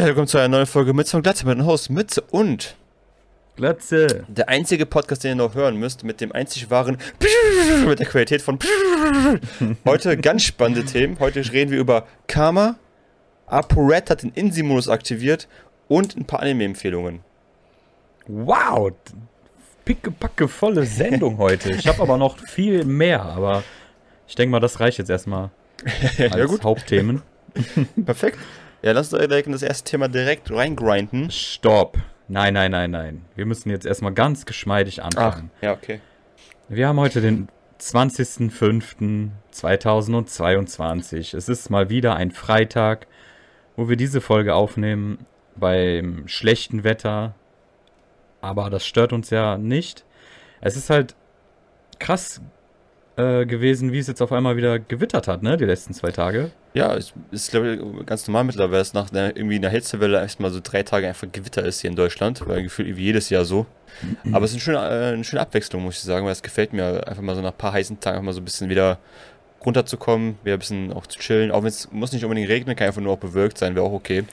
Willkommen zu einer neuen Folge Mütze und Glatze mit dem Host Mütze und Glatze. der einzige Podcast, den ihr noch hören müsst, mit dem einzig wahren mit der Qualität von Heute ganz spannende Themen. Heute reden wir über Karma, ApoRed hat den Insi-Modus aktiviert und ein paar Anime-Empfehlungen. Wow. Pickepacke volle Sendung heute. Ich habe aber noch viel mehr, aber ich denke mal, das reicht jetzt erstmal als ja gut, Hauptthemen. perfekt. Ja, lass uns direkt in das erste Thema direkt reingrinden. Stopp. Nein, nein, nein, nein. Wir müssen jetzt erstmal ganz geschmeidig anfangen. ja, okay. Wir haben heute den 20.05.2022. Es ist mal wieder ein Freitag, wo wir diese Folge aufnehmen beim schlechten Wetter. Aber das stört uns ja nicht. Es ist halt krass äh, gewesen, wie es jetzt auf einmal wieder gewittert hat, ne? Die letzten zwei Tage. Ja, es ist, glaube ich, ganz normal mittlerweile, dass nach einer, irgendwie einer Hitzewelle erstmal so drei Tage einfach Gewitter ist hier in Deutschland, weil gefühlt irgendwie jedes Jahr so. Aber es ist eine schöne, äh, eine schöne Abwechslung, muss ich sagen, weil es gefällt mir einfach mal so nach ein paar heißen Tagen einfach mal so ein bisschen wieder runterzukommen, wieder ein bisschen auch zu chillen. Auch wenn es muss nicht unbedingt regnen, kann einfach nur auch bewölkt sein, wäre auch okay.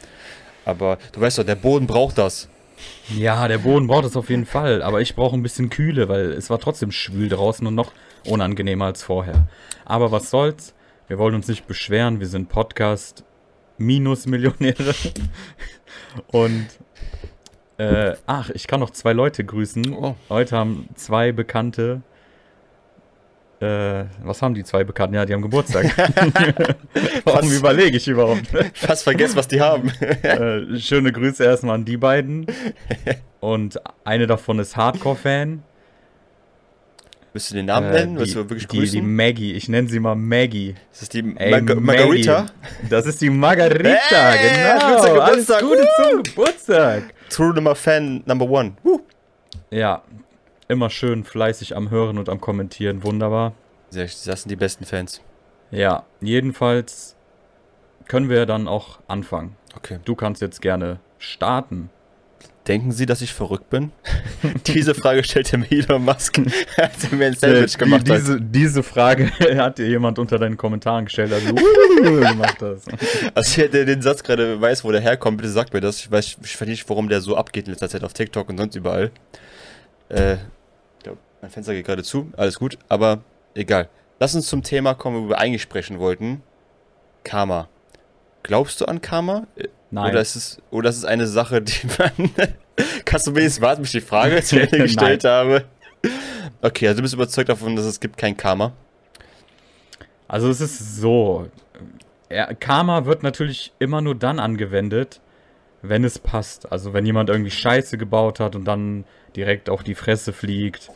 Aber du weißt doch, der Boden braucht das. Ja, der Boden braucht es auf jeden Fall, aber ich brauche ein bisschen Kühle, weil es war trotzdem schwül draußen und noch unangenehmer als vorher. Aber was soll's? Wir wollen uns nicht beschweren, wir sind Podcast minus Millionäre. Und äh, ach, ich kann noch zwei Leute grüßen. Oh. Heute haben zwei Bekannte. Äh, was haben die zwei Bekannten? Ja, die haben Geburtstag. Warum überlege ich überhaupt? Fast vergessen, was die haben. äh, schöne Grüße erstmal an die beiden. Und eine davon ist Hardcore-Fan. Willst du den Namen Äh, nennen? die, Willst du wirklich die, die? Maggie, ich nenne sie mal Maggie. ist das die Ey, Marga Margarita? Maggie. Das ist die Margarita, Hey, genau. Geburtstag, Alles Geburtstag, Gute zum Geburtstag. True Number Fan Number One. Huh. Ja, immer schön fleißig am Hören und am Kommentieren. Wunderbar. Das sind die besten Fans. Ja, jedenfalls können wir dann auch anfangen. Okay. Du kannst jetzt gerne starten. Denken Sie, dass ich verrückt bin? Diese Frage stellte mir Elon Musk, als er mir ein Sandwich Äh, gemacht hat. diese, diese Frage hat dir jemand unter deinen Kommentaren gestellt, also gemacht hast. Also jeder, der den Satz gerade weiß, wo der herkommt, bitte sagt mir das. Ich weiß ich weiß nicht, warum der so abgeht in letzter Zeit auf TikTok und sonst überall. Äh, ich glaube, mein Fenster geht gerade zu. Alles gut, aber egal. Lass uns zum Thema kommen, wo wir eigentlich sprechen wollten. Karma. Glaubst du an Karma? Äh, Nein. Oder ist es, oder ist es eine Sache, die man. Kannst du wenigstens warten, bis ich die Frage zu Ende gestellt habe? Okay, also du bist überzeugt davon, dass es gibt kein Karma. Also es ist so, ja, Karma wird natürlich immer nur dann angewendet, wenn es passt. Also wenn jemand irgendwie Scheiße gebaut hat und dann direkt auf die Fresse fliegt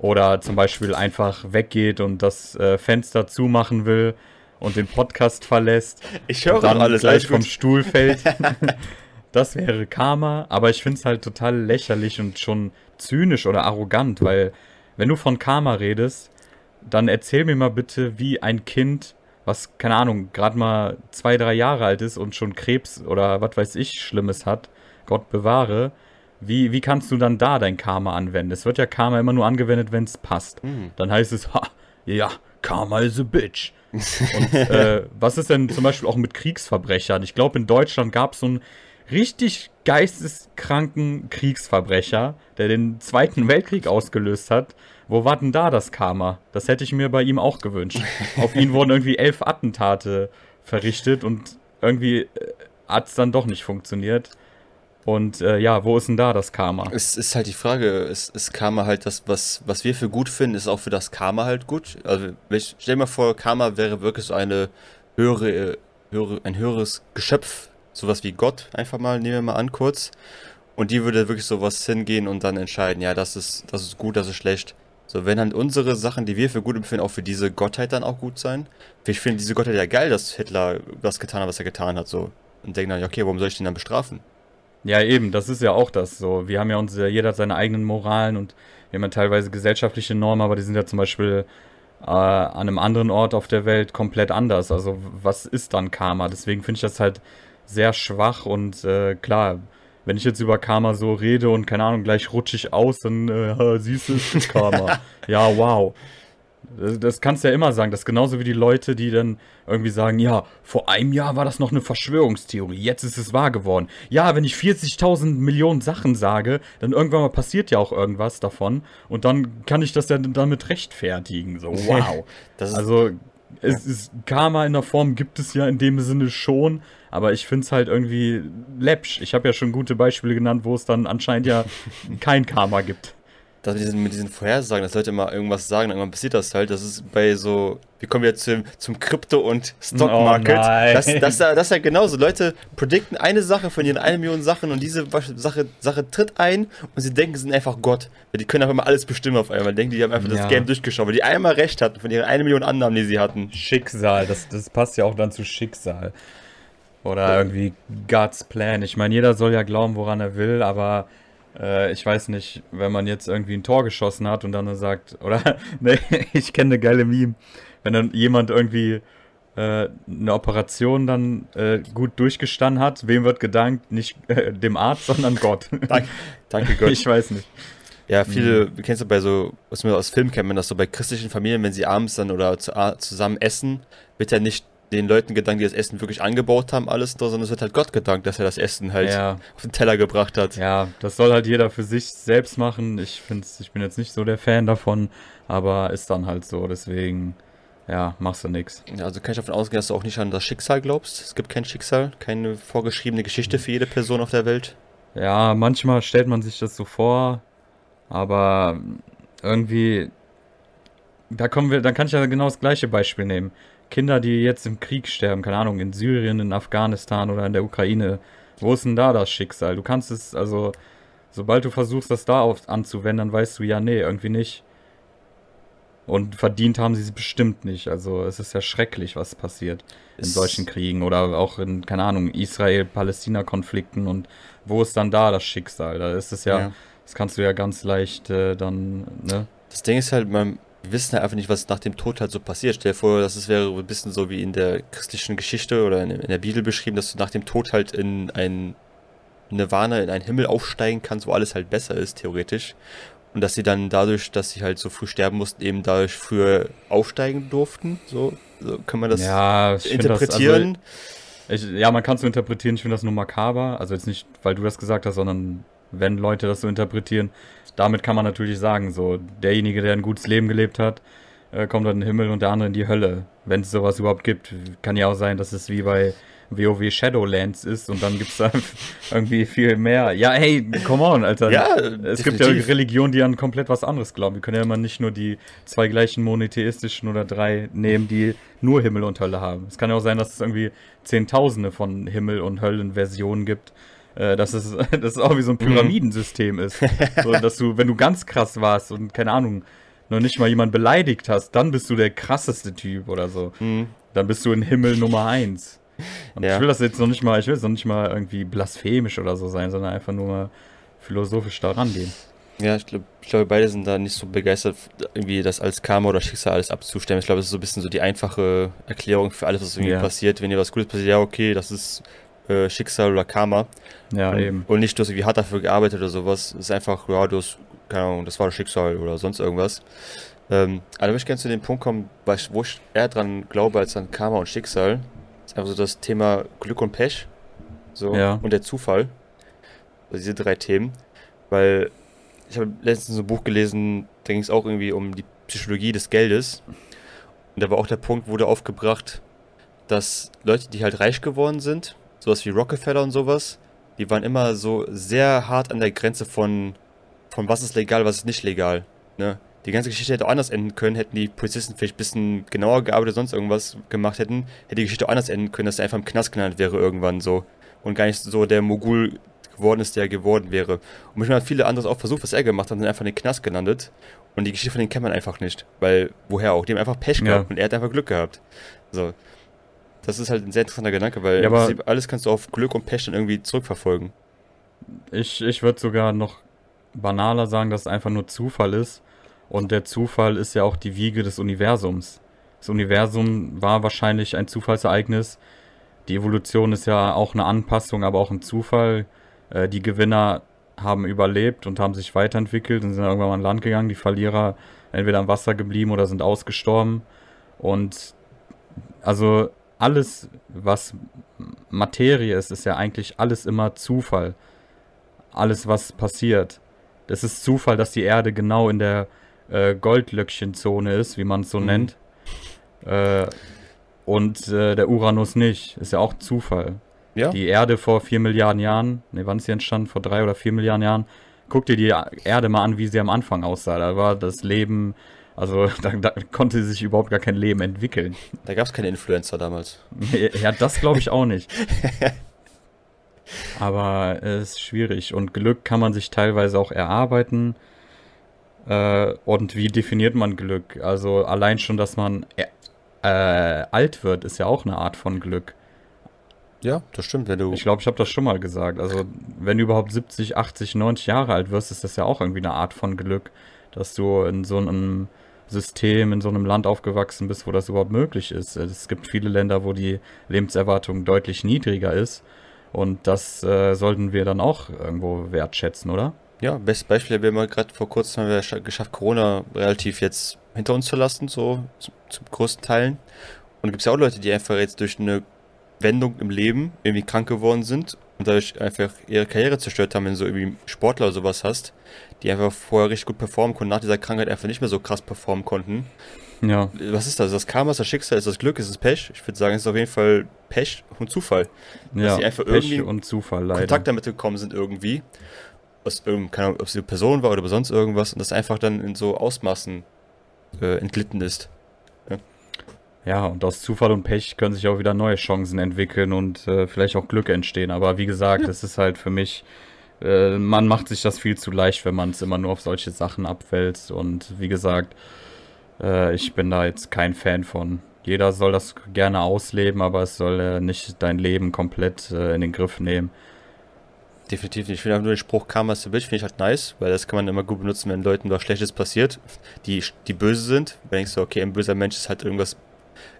oder zum Beispiel einfach weggeht und das äh, Fenster zumachen will und den Podcast verlässt Ich und höre dann doch alles, gleich vom. Stuhl fällt. das wäre Karma, aber ich finde es halt total lächerlich und schon zynisch oder arrogant, weil wenn du von Karma redest, dann erzähl mir mal bitte, wie ein Kind, was, keine Ahnung, gerade mal zwei, drei Jahre alt ist und schon Krebs oder was weiß ich Schlimmes hat, Gott bewahre, wie, wie kannst du dann da dein Karma anwenden? Es wird ja Karma immer nur angewendet, wenn es passt. Hm. Dann heißt es, ha, ja, Karma is a bitch. Und äh, was ist denn zum Beispiel auch mit Kriegsverbrechern? Ich glaube, in Deutschland gab es so einen richtig geisteskranken Kriegsverbrecher, der den Zweiten Weltkrieg ausgelöst hat. Wo war denn da das Karma? Das hätte ich mir bei ihm auch gewünscht. Auf ihn wurden irgendwie elf Attentate verrichtet und irgendwie hat es dann doch nicht funktioniert. Und äh, ja, wo ist denn da das Karma? Es ist halt die Frage, ist, ist Karma halt das, was, was wir für gut finden, ist auch für das Karma halt gut? Also, ich, stell dir mal vor, Karma wäre wirklich so eine höhere, äh, höhere, ein höheres Geschöpf, sowas wie Gott, einfach mal, nehmen wir mal an, kurz. Und die würde wirklich sowas hingehen und dann entscheiden, ja, das ist, das ist gut, das ist schlecht. So, wenn dann unsere Sachen, die wir für gut empfinden, auch für diese Gottheit dann auch gut sein. Ich finde diese Gottheit ja geil, dass Hitler das getan hat, was er getan hat, so. Und denken dann, ja, okay, warum soll ich den dann bestrafen? Ja, eben, das ist ja auch das so. Wir haben ja uns, jeder hat seine eigenen Moralen und wir haben ja teilweise gesellschaftliche Normen, aber die sind ja zum Beispiel äh, an einem anderen Ort auf der Welt komplett anders. Also was ist dann Karma? Deswegen finde ich das halt sehr schwach und äh, klar, wenn ich jetzt über Karma so rede und keine Ahnung, gleich rutsche ich aus, dann äh, siehst du, es ist Karma. ja, wow. Das, kannst du ja immer sagen. Das ist genauso wie die Leute, die dann irgendwie sagen, ja, vor einem Jahr war das noch eine Verschwörungstheorie, jetzt ist es wahr geworden. Ja, wenn ich 40.000 Millionen Sachen sage, dann irgendwann mal passiert ja auch irgendwas davon und dann kann ich das ja damit rechtfertigen. So, wow. also, es ist Karma in der Form gibt es ja in dem Sinne schon, aber ich finde es halt irgendwie läppsch. Ich habe ja schon gute Beispiele genannt, wo es dann anscheinend ja kein Karma gibt dass mit diesen, mit diesen Vorhersagen, dass Leute immer irgendwas sagen, irgendwann passiert das halt. Das ist bei so, wir kommen jetzt zum, zum Krypto- und Stockmarket. Oh das, das, das, ist ja genauso. Leute predikten eine Sache von ihren eine Million Sachen und diese Sache, Sache tritt ein und sie denken, sie sind einfach Gott. Die können einfach mal alles bestimmen auf einmal. Denken, die haben einfach ja. das Game durchgeschaut, weil die einmal recht hatten von ihren eine Million Annahmen, die sie hatten. Schicksal, das, das passt ja auch dann zu Schicksal. Oder irgendwie God's Plan. Ich meine, jeder soll ja glauben, woran er will, aber äh, ich weiß nicht, wenn man jetzt irgendwie ein Tor geschossen hat und dann sagt, oder, ne, ich kenne eine geile Meme, wenn dann jemand irgendwie äh, eine Operation dann äh, gut durchgestanden hat, wem wird gedankt? Nicht äh, dem Arzt, sondern Gott. danke, danke Gott. Ich weiß nicht. Ja, viele, mhm. kennst du bei so, was man aus Film kennt, man das so bei christlichen Familien, wenn sie abends dann oder zu, zusammen essen, wird ja nicht den Leuten gedankt, die das Essen wirklich angebaut haben, alles, sondern es wird halt Gott gedankt, dass er das Essen halt ja. auf den Teller gebracht hat. Ja, das soll halt jeder für sich selbst machen. Ich finde ich bin jetzt nicht so der Fan davon, aber ist dann halt so, deswegen, ja, machst du nichts. Ja, also kann ich davon ausgehen, dass du auch nicht an das Schicksal glaubst. Es gibt kein Schicksal, keine vorgeschriebene Geschichte für jede Person auf der Welt. Ja, manchmal stellt man sich das so vor, aber irgendwie, da kommen wir, dann kann ich ja genau das gleiche Beispiel nehmen. Kinder, die jetzt im Krieg sterben, keine Ahnung, in Syrien, in Afghanistan oder in der Ukraine. Wo ist denn da das Schicksal? Du kannst es, also, sobald du versuchst, das da auf, anzuwenden, dann weißt du, ja, nee, irgendwie nicht. Und verdient haben sie es bestimmt nicht. Also es ist ja schrecklich, was passiert in es solchen Kriegen oder auch in, keine Ahnung, Israel-Palästina-Konflikten und wo ist dann da das Schicksal? Da ist es ja, ja. das kannst du ja ganz leicht äh, dann, ne? Das Ding ist halt, man, wir wissen halt einfach nicht, was nach dem Tod halt so passiert. Stell dir vor, dass es wäre ein bisschen so wie in der christlichen Geschichte oder in, in der Bibel beschrieben, dass du nach dem Tod halt in ein Nirvana, in einen Himmel aufsteigen kannst, wo alles halt besser ist, theoretisch. Und dass sie dann dadurch, dass sie halt so früh sterben mussten, eben dadurch früher aufsteigen durften. So, so kann man das ja, interpretieren. Das, also, ich, ja, man kann es so interpretieren. Ich finde das nur makaber. Also jetzt nicht, weil du das gesagt hast, sondern wenn Leute das so interpretieren. Damit kann man natürlich sagen, so derjenige, der ein gutes Leben gelebt hat, äh, kommt dann in den Himmel und der andere in die Hölle. Wenn es sowas überhaupt gibt. Kann ja auch sein, dass es wie bei WoW Shadowlands ist und dann gibt es da irgendwie viel mehr. Ja, hey, come on, Alter. Ja, es definitiv. gibt ja Religionen, die an komplett was anderes glauben. Wir können ja immer nicht nur die zwei gleichen monotheistischen oder drei nehmen, die nur Himmel und Hölle haben. Es kann ja auch sein, dass es irgendwie Zehntausende von Himmel- und Höllen-Versionen gibt dass, es, dass es auch wie so ein mhm. Pyramidensystem ist. so, dass du, wenn du ganz krass warst und keine Ahnung, noch nicht mal jemand beleidigt hast, dann bist du der krasseste Typ oder so. Mhm. Dann bist du in Himmel Nummer eins. Und ja. ich will das jetzt noch nicht mal, ich will es noch nicht mal irgendwie blasphemisch oder so sein, sondern einfach nur mal philosophisch da rangehen. Ja, ich glaube, ich beide sind da nicht so begeistert, irgendwie das als Karma oder Schicksal alles abzustellen. Ich glaube, das ist so ein bisschen so die einfache Erklärung für alles, was irgendwie ja. passiert. Wenn dir was Gutes passiert, ja, okay, das ist äh, Schicksal oder Karma. Ja, und, eben. Und nicht, du hast irgendwie hart dafür gearbeitet oder sowas. Es ist einfach, ja, du hast, keine Ahnung, das war das Schicksal oder sonst irgendwas. Ähm, aber da möchte ich gerne zu dem Punkt kommen, wo ich eher dran glaube als an Karma und Schicksal. Das ist einfach so das Thema Glück und Pech. So, ja. und der Zufall. Also diese drei Themen. Weil ich habe letztens ein Buch gelesen, da ging es auch irgendwie um die Psychologie des Geldes. Und da war auch der Punkt, wurde aufgebracht, dass Leute, die halt reich geworden sind, sowas wie Rockefeller und sowas, die waren immer so sehr hart an der Grenze von, von was ist legal, was ist nicht legal. Ne? Die ganze Geschichte hätte auch anders enden können, hätten die Polizisten vielleicht ein bisschen genauer gearbeitet, sonst irgendwas gemacht hätten, hätte die Geschichte auch anders enden können, dass er einfach im Knast genannt wäre irgendwann so. Und gar nicht so der Mogul geworden ist, der er geworden wäre. Und manchmal hat viele andere auch versucht, was er gemacht hat, und einfach in den Knast gelandet. Und die Geschichte von denen kennt man einfach nicht. Weil, woher auch? Die haben einfach Pech gehabt und er hat einfach Glück gehabt. So. Das ist halt ein sehr interessanter Gedanke, weil ja, alles kannst du auf Glück und Pech dann irgendwie zurückverfolgen. Ich, ich würde sogar noch banaler sagen, dass es einfach nur Zufall ist. Und der Zufall ist ja auch die Wiege des Universums. Das Universum war wahrscheinlich ein Zufallsereignis. Die Evolution ist ja auch eine Anpassung, aber auch ein Zufall. Äh, die Gewinner haben überlebt und haben sich weiterentwickelt und sind irgendwann mal an Land gegangen. Die Verlierer entweder am Wasser geblieben oder sind ausgestorben. Und also alles, was Materie ist, ist ja eigentlich alles immer Zufall. Alles, was passiert. Es ist Zufall, dass die Erde genau in der äh, Goldlöckchenzone ist, wie man es so mhm. nennt. Äh, und äh, der Uranus nicht. Ist ja auch Zufall. Ja. Die Erde vor vier Milliarden Jahren, ne, wann ist sie entstanden? Vor drei oder vier Milliarden Jahren. Guck dir die Erde mal an, wie sie am Anfang aussah. Da war das Leben, also da, da konnte sich überhaupt gar kein Leben entwickeln. Da gab es keine Influencer damals. ja, das glaube ich auch nicht. Aber es ist schwierig und Glück kann man sich teilweise auch erarbeiten. Äh, und wie definiert man Glück? Also allein schon, dass man äh, äh alt wird, ist ja auch eine Art von Glück. Ja, das stimmt. Wenn du ich glaube, ich habe das schon mal gesagt. Also, wenn du überhaupt 70, 80, 90 Jahre alt wirst, ist das ja auch irgendwie eine Art von Glück, dass du in so einem System, in so einem Land aufgewachsen bist, wo das überhaupt möglich ist. Es gibt viele Länder, wo die Lebenserwartung deutlich niedriger ist. Und das äh, sollten wir dann auch irgendwo wertschätzen, oder? Ja, bestes Beispiel, wir haben gerade vor kurzem haben wir geschafft, Corona relativ jetzt hinter uns zu lassen, so zum, zum größten Teilen. Und es gibt ja auch Leute, die einfach jetzt durch eine Wendung im Leben irgendwie krank geworden sind und dadurch einfach ihre Karriere zerstört haben, wenn du so irgendwie Sportler oder sowas hast, die einfach vorher richtig gut performen konnten, nach dieser Krankheit einfach nicht mehr so krass performen konnten. Ja. Was ist das? Ist das Karma, ist das Schicksal, ist das Glück, ist das Pech? Ich würde sagen, es ist auf jeden Fall Pech und Zufall. Ja, dass sie einfach Pech irgendwie und Zufall leider. Kontakt damit gekommen sind irgendwie. Aus irgendeinem, keine Ahnung, ob es eine Person war oder sonst irgendwas und das einfach dann in so Ausmaßen äh, entglitten ist. Ja, und aus Zufall und Pech können sich auch wieder neue Chancen entwickeln und äh, vielleicht auch Glück entstehen. Aber wie gesagt, es ja. ist halt für mich, äh, man macht sich das viel zu leicht, wenn man es immer nur auf solche Sachen abwälzt. Und wie gesagt, äh, ich bin da jetzt kein Fan von. Jeder soll das gerne ausleben, aber es soll äh, nicht dein Leben komplett äh, in den Griff nehmen. Definitiv nicht. Ich finde nur den Spruch Karma is a bitch, finde ich halt nice, weil das kann man immer gut benutzen, wenn Leuten was Schlechtes passiert, die, die böse sind. Wenn ich so, okay, ein böser Mensch ist halt irgendwas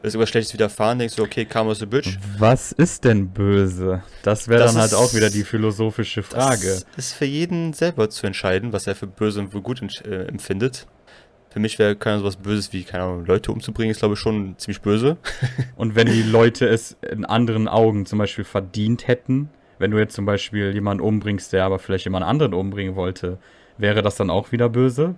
ist irgendwas Schlechtes widerfahren, denkst du, okay, Karma is a bitch. Was ist denn böse? Das wäre dann halt auch wieder die philosophische Frage. Das ist für jeden selber zu entscheiden, was er für böse und für gut äh, empfindet. Für mich wäre keiner sowas Böses wie, keine Ahnung, Leute umzubringen, ist glaube ich schon ziemlich böse. und wenn die Leute es in anderen Augen zum Beispiel verdient hätten, wenn du jetzt zum Beispiel jemanden umbringst, der aber vielleicht jemand anderen umbringen wollte, wäre das dann auch wieder böse?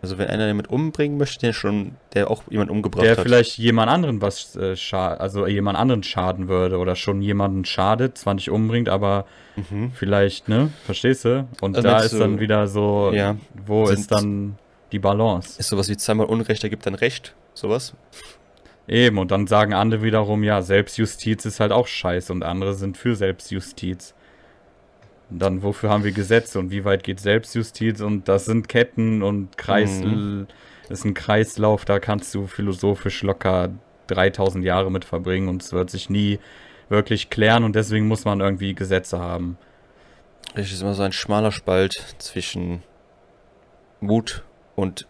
Also wenn einer jemand umbringen möchte, der schon, der auch jemand umgebracht der hat. Der vielleicht jemand anderen was äh, also jemand anderen schaden würde oder schon jemanden schadet, zwar nicht umbringt, aber mhm. vielleicht, ne? Verstehst du? Und also da ist du, dann wieder so, ja, wo ist dann die Balance? Ist sowas wie zweimal Unrecht ergibt dann Recht, sowas? Eben, und dann sagen andere wiederum, ja, Selbstjustiz ist halt auch scheiße und andere sind für Selbstjustiz. Dann, wofür haben wir Gesetze und wie weit geht Selbstjustiz? Und das sind Ketten und Kreis, mhm. ist ein Kreislauf, da kannst du philosophisch locker 3000 Jahre mit verbringen und es wird sich nie wirklich klären und deswegen muss man irgendwie Gesetze haben. Es ist immer so ein schmaler Spalt zwischen Mut und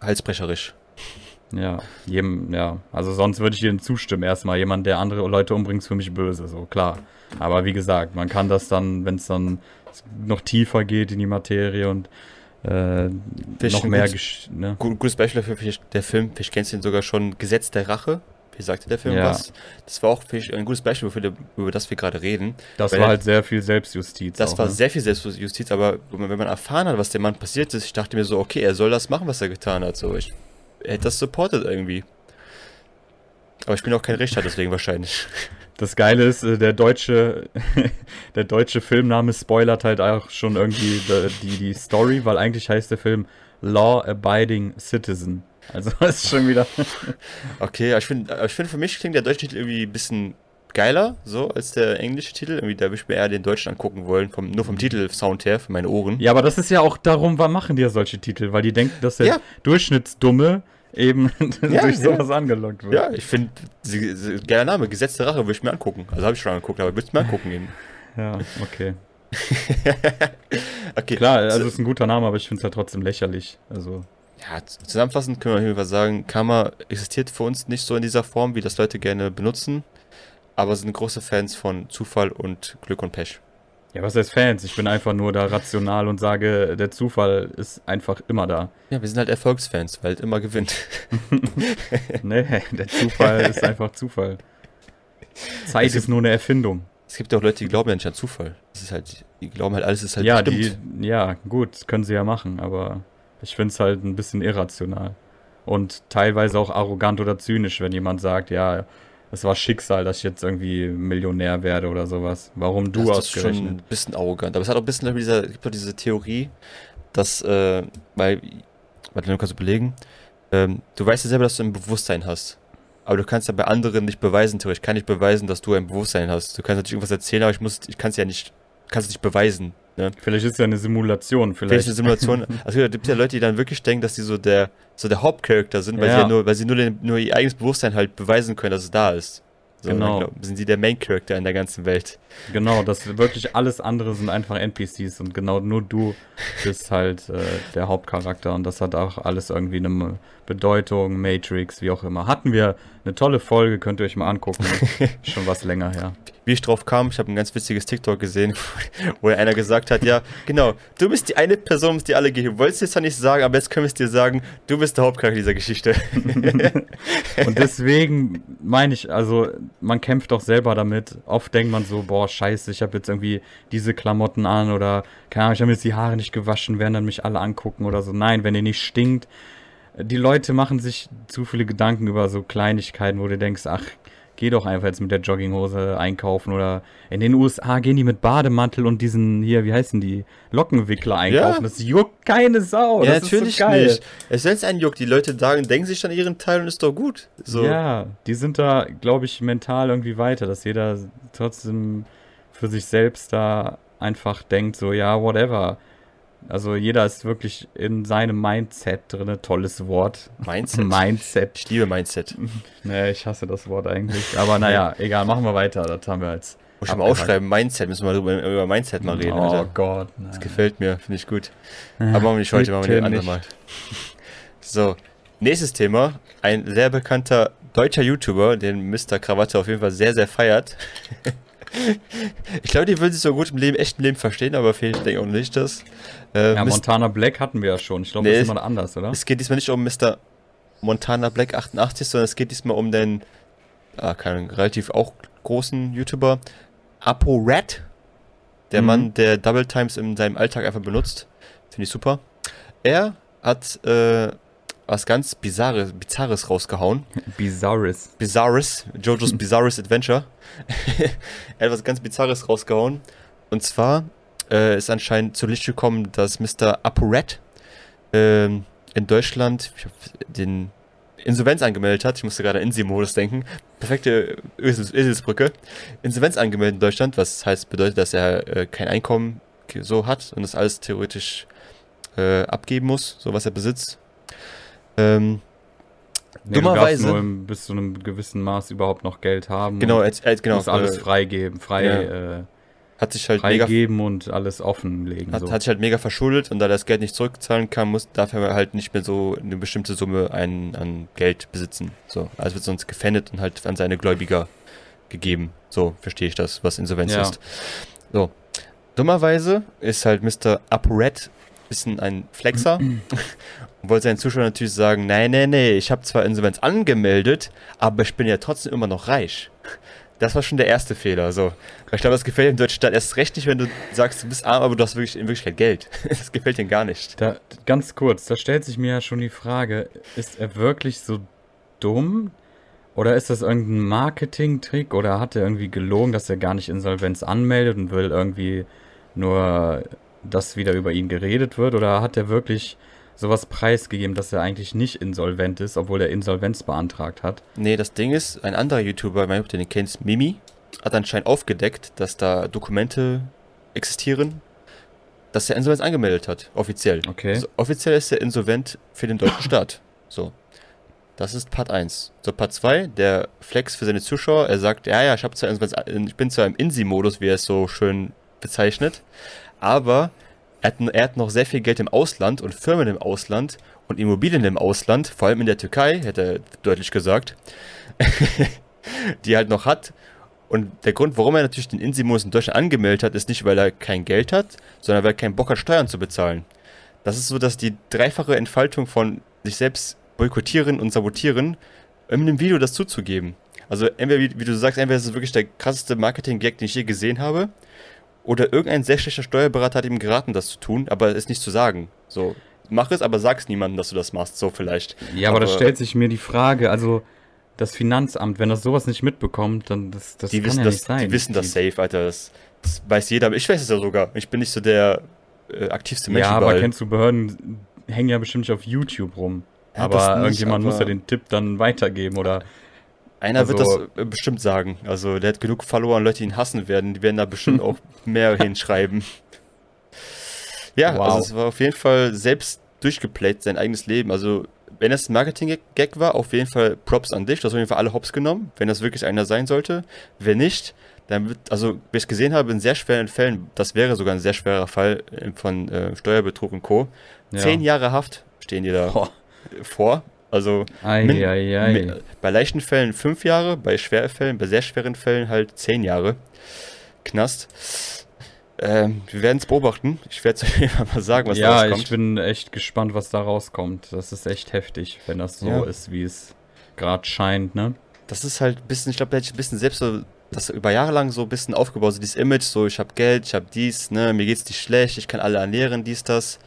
halsbrecherisch. Ja, jedem, ja. Also sonst würde ich Ihnen zustimmen. Erstmal jemand, der andere Leute umbringt, ist für mich böse, so klar. Aber wie gesagt, man kann das dann, wenn es dann noch tiefer geht in die Materie und äh, noch mehr. Gut, ne? Gutes Beispiel dafür, der Film, vielleicht kennst du ihn sogar schon, Gesetz der Rache. Wie sagte der Film ja. was? Das war auch ein gutes Beispiel, für, über das wir gerade reden. Das war halt sehr viel Selbstjustiz. Das auch, war ne? sehr viel Selbstjustiz, aber wenn man erfahren hat, was dem Mann passiert ist, ich dachte mir so, okay, er soll das machen, was er getan hat. So, ich hätte das supportet irgendwie. Aber ich bin auch kein Richter, deswegen wahrscheinlich. Das Geile ist, äh, der deutsche, der deutsche Filmname spoilert halt auch schon irgendwie die, die Story, weil eigentlich heißt der Film Law Abiding Citizen. Also das ist schon wieder. okay, ich finde, ich find, für mich klingt der deutsche Titel irgendwie ein bisschen geiler, so als der englische Titel. Irgendwie, da würde ich mir eher den deutschen angucken wollen, vom, nur vom Titelsound her, für meine Ohren. Ja, aber das ist ja auch darum, warum machen die ja solche Titel, weil die denken, dass der ja. Durchschnittsdumme eben ja, durch sowas ja. angelockt wird. Ja, ich finde, geiler Name, Gesetzte Rache, würde ich mir angucken. Also habe ich schon angeguckt, aber würde ich mir angucken eben. Ja, okay. okay. Klar, also ist ein guter Name, aber ich finde es halt trotzdem lächerlich. Also. Ja, zusammenfassend können wir auf jeden Fall sagen, Karma existiert für uns nicht so in dieser Form, wie das Leute gerne benutzen, aber sind große Fans von Zufall und Glück und Pech. Ja, was heißt Fans? Ich bin einfach nur da rational und sage, der Zufall ist einfach immer da. Ja, wir sind halt Erfolgsfans, weil halt immer gewinnt. nee, der Zufall ist einfach Zufall. Zeit Es ist nur eine Erfindung. Es gibt auch Leute, die glauben ja nicht an Zufall. Das ist halt, die glauben halt, alles ist halt ja, bestimmt. die, ja, gut, können sie ja machen, aber ich finde es halt ein bisschen irrational. Und teilweise auch arrogant oder zynisch, wenn jemand sagt, ja, es war Schicksal, dass ich jetzt irgendwie Millionär werde oder sowas. Warum du das ist schon ausgerechnet? ein bisschen arrogant. Aber es hat auch ein bisschen dieser, es gibt doch diese Theorie, dass, äh, weil, warte, du kannst überlegen, ähm, du weißt ja selber, dass du ein Bewusstsein hast. Aber du kannst ja bei anderen nicht beweisen, theoretisch. Ich kann nicht beweisen, dass du ein Bewusstsein hast. Du kannst natürlich irgendwas erzählen, aber ich muss, ich kann es ja nicht, kannst es nicht beweisen. Ne? Vielleicht ist es ja eine Simulation, Vielleicht vielleicht. eine Simulation. Also es gibt ja Leute, die dann wirklich denken, dass sie so der, so der Hauptcharakter sind, weil Ja. sie ja nur, weil sie nur, den, nur ihr eigenes Bewusstsein halt beweisen können, dass es da ist. So, Genau. glaub- sind sie der Main Character in der ganzen Welt. Genau, das wirklich alles andere sind einfach NPCs und genau nur du bist halt äh, der Hauptcharakter und das hat auch alles irgendwie eine Bedeutung, Matrix, wie auch immer. Hatten wir eine tolle Folge, könnt ihr euch mal angucken. Schon was länger her. Wie ich drauf kam, ich habe ein ganz witziges TikTok gesehen, wo einer gesagt hat, ja, genau, du bist die eine Person, die alle gehen. Wolltest du jetzt zwar nicht sagen, aber jetzt können wir es dir sagen, du bist der Hauptcharakter dieser Geschichte. Und deswegen meine ich, also man kämpft doch selber damit. Oft denkt man so, boah, scheiße, ich habe jetzt irgendwie diese Klamotten an oder keine Ahnung, ich habe jetzt die Haare nicht gewaschen, werden dann mich alle angucken oder so. Nein, wenn ihr nicht stinkt. Die Leute machen sich zu viele Gedanken über so Kleinigkeiten, wo du denkst, ach, geh doch einfach jetzt mit der Jogginghose einkaufen oder in den USA gehen die mit Bademantel und diesen hier, wie heißen die, Lockenwickler einkaufen. Das juckt keine Sau. ja, das natürlich ist so geil. nicht. Es es einen juckt, die Leute sagen, denken sich an ihren Teil und ist doch gut. So. Ja, die sind da, glaube ich, mental irgendwie weiter, dass jeder trotzdem für sich selbst da einfach denkt, so, ja, whatever. Also jeder ist wirklich in seinem Mindset drin, tolles Wort. Mindset. Mindset. Ich liebe Mindset. Nee, ich hasse das Wort eigentlich. Aber naja, egal, machen wir weiter. Das haben wir jetzt. Muss ich mal aufschreiben, Mindset, müssen wir mal über, über Mindset mal reden. Oh Alter. Gott. Das nein. gefällt mir, finde ich gut. Aber machen wir nicht heute, machen wir bitte ein andermal. So, nächstes Thema. Ein sehr bekannter deutscher YouTuber, den Mr. Krawatte auf jeden Fall sehr, sehr feiert. Ich glaube, die würden sich so gut im Leben, echten Leben verstehen, aber vielleicht denke ich auch nicht das. Äh, Ja, Montana Black hatten wir ja schon. Ich glaube, Nee, das ist immer anders, oder? es geht diesmal nicht um Mr. Montana Black 88, sondern es geht diesmal um den, ah, keinen, relativ auch großen YouTuber, Apo Rat. Der Mhm. Mann, der Double Times in seinem Alltag einfach benutzt. Finde ich super. Er hat äh, was ganz Bizarres, Bizarres rausgehauen. Bizarres. Bizarres, JoJo's Bizarres Adventure. er hat was ganz Bizarres rausgehauen. Und zwar äh, ist anscheinend zu Licht gekommen, dass Mr. ApoRed ähm, in Deutschland den Insolvenz angemeldet hat. Ich musste gerade an Insi-Modus denken. Perfekte Eselsbrücke. Insolvenz angemeldet in Deutschland, was heißt, bedeutet, dass er äh, kein Einkommen so hat und das alles theoretisch äh, abgeben muss, so was er besitzt. Ähm, Nee, Dummerweise- Du nur im, bis zu einem gewissen Maß überhaupt noch Geld haben. genau, er, er, genau muss alles äh, freigeben, frei, ja. äh, hat sich halt mega freigeben und alles offenlegen. Hat, so. hat sich halt mega verschuldet und da er das Geld nicht zurückzahlen kann, muss, darf er halt nicht mehr so eine bestimmte Summe an, an Geld besitzen. So, also wird sonst gefändet und halt an seine Gläubiger gegeben. So verstehe ich das, was Insolvenz Ja. ist. So. Dummerweise ist halt Mr. ApoRed bisschen ein Flexer und wollte seinen Zuschauern natürlich sagen, nein, nein, nein, ich habe zwar Insolvenz angemeldet, aber ich bin ja trotzdem immer noch reich. Das war schon der erste Fehler. So. Ich glaube, das gefällt dem deutschen Staat erst recht nicht, wenn du sagst, du bist arm, aber du hast wirklich in Wirklichkeit Geld. Das gefällt denen gar nicht. Da, ganz kurz, da stellt sich mir ja schon die Frage, ist er wirklich so dumm? Oder ist das irgendein Marketing-Trick? Oder hat er irgendwie gelogen, dass er gar nicht Insolvenz anmeldet und will irgendwie nur, dass wieder über ihn geredet wird? Oder hat er wirklich sowas preisgegeben, dass er eigentlich nicht insolvent ist, obwohl er Insolvenz beantragt hat? Nee, das Ding ist, ein anderer YouTuber, ich weiß nicht, ob du den kennst, Mimi, hat anscheinend aufgedeckt, dass da Dokumente existieren, dass er Insolvenz angemeldet hat, offiziell. Okay. Also, offiziell ist er insolvent für den deutschen Staat. So. Das ist Part 1. So, Part 2, der Flex für seine Zuschauer, er sagt, ja, ja, ich, hab zwar ich bin zwar im Insi-Modus, wie er es so schön bezeichnet, aber er hat, er hat noch sehr viel Geld im Ausland und Firmen im Ausland und Immobilien im Ausland, vor allem in der Türkei, hätte er deutlich gesagt, die er halt noch hat. Und der Grund, warum er natürlich den Insimus in Deutschland angemeldet hat, ist nicht, weil er kein Geld hat, sondern weil er keinen Bock hat, Steuern zu bezahlen. Das ist so, dass die dreifache Entfaltung von sich selbst boykottieren und sabotieren, in einem Video das zuzugeben. Also entweder, wie, wie du sagst, entweder ist es wirklich der krasseste Marketing-Gag, den ich je gesehen habe, oder irgendein sehr schlechter Steuerberater hat ihm geraten, das zu tun, aber es nicht zu sagen. So, mach es, aber sag's niemandem, dass du das machst, so vielleicht. Ja, aber, aber da stellt sich mir die Frage, also das Finanzamt, wenn das sowas nicht mitbekommt, dann das, das die kann wissen ja das, nicht sein. Die wissen das safe, Alter. Das, das weiß jeder. Ich weiß es ja sogar. Ich bin nicht so der äh, aktivste Mensch Ja, aber überall. kennst du Behörden, hängen ja bestimmt nicht auf YouTube rum. Ja, aber nicht, irgendjemand aber muss ja den Tipp dann weitergeben oder. Einer also, wird das äh, bestimmt sagen. Also der hat genug Follower und Leute, die ihn hassen werden. Die werden da bestimmt auch mehr hinschreiben. Ja, wow. also es war auf jeden Fall selbst durchgeplayt, sein eigenes Leben. Also wenn das ein Marketing-Gag war, auf jeden Fall Props an dich. Du hast auf jeden Fall alle Hops genommen, wenn das wirklich einer sein sollte. Wenn nicht, dann wird, also, wie ich gesehen habe, in sehr schweren Fällen, das wäre sogar ein sehr schwerer Fall äh, von äh, Steuerbetrug und Co. Ja. Zehn Jahre Haft stehen dir da Boah. vor. Also ei, min, ei, ei. Min, bei leichten Fällen fünf Jahre, bei schweren Fällen, bei sehr schweren Fällen halt zehn Jahre Knast. Ähm, wir werden es beobachten. Ich werde es euch mal sagen, was ja, da rauskommt. Ja, ich bin echt gespannt, was da rauskommt. Das ist echt heftig, wenn das so ja. ist, wie es gerade scheint, ne? Das ist halt ein bisschen, ich glaube, da hätte ich ein bisschen selbst so, das über Jahre lang so ein bisschen aufgebaut, so dieses Image, so ich habe Geld, ich habe dies, ne, mir geht's nicht schlecht, ich kann alle ernähren, dies, das.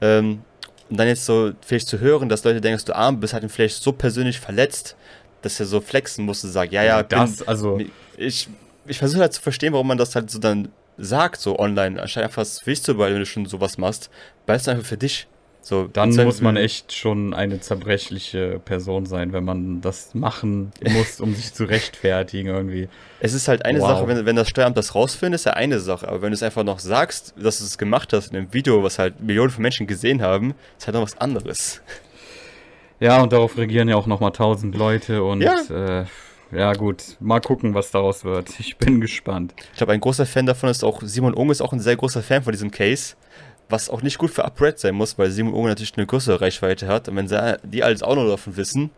Ähm, und dann jetzt so vielleicht zu hören, dass Leute denken, dass du arm bist, hat ihn vielleicht so persönlich verletzt, dass er so flexen musste, sagt, ja, ja, das, bin, also ich, ich versuche halt zu verstehen, warum man das halt so dann sagt, so online, anstatt einfach das Wichtig zu behalten, wenn du schon sowas machst, weißt du einfach für dich. So, dann muss man echt schon eine zerbrechliche Person sein, wenn man das machen muss, um sich zu rechtfertigen irgendwie. Es ist halt eine wow. Sache, wenn, wenn das Steueramt das rausfindet, ist ja eine Sache. Aber wenn du es einfach noch sagst, dass du es gemacht hast in einem Video, was halt Millionen von Menschen gesehen haben, ist halt noch was anderes. Ja, und darauf reagieren ja auch nochmal tausend Leute und ja. Äh, ja gut, mal gucken, was daraus wird. Ich bin gespannt. Ich glaube, ein großer Fan davon ist auch, Simon Ung ist auch ein sehr großer Fan von diesem Case. Was auch nicht gut für UpRed sein muss, weil Simon Ung natürlich eine größere Reichweite hat. Und wenn sie, die alles auch noch davon wissen,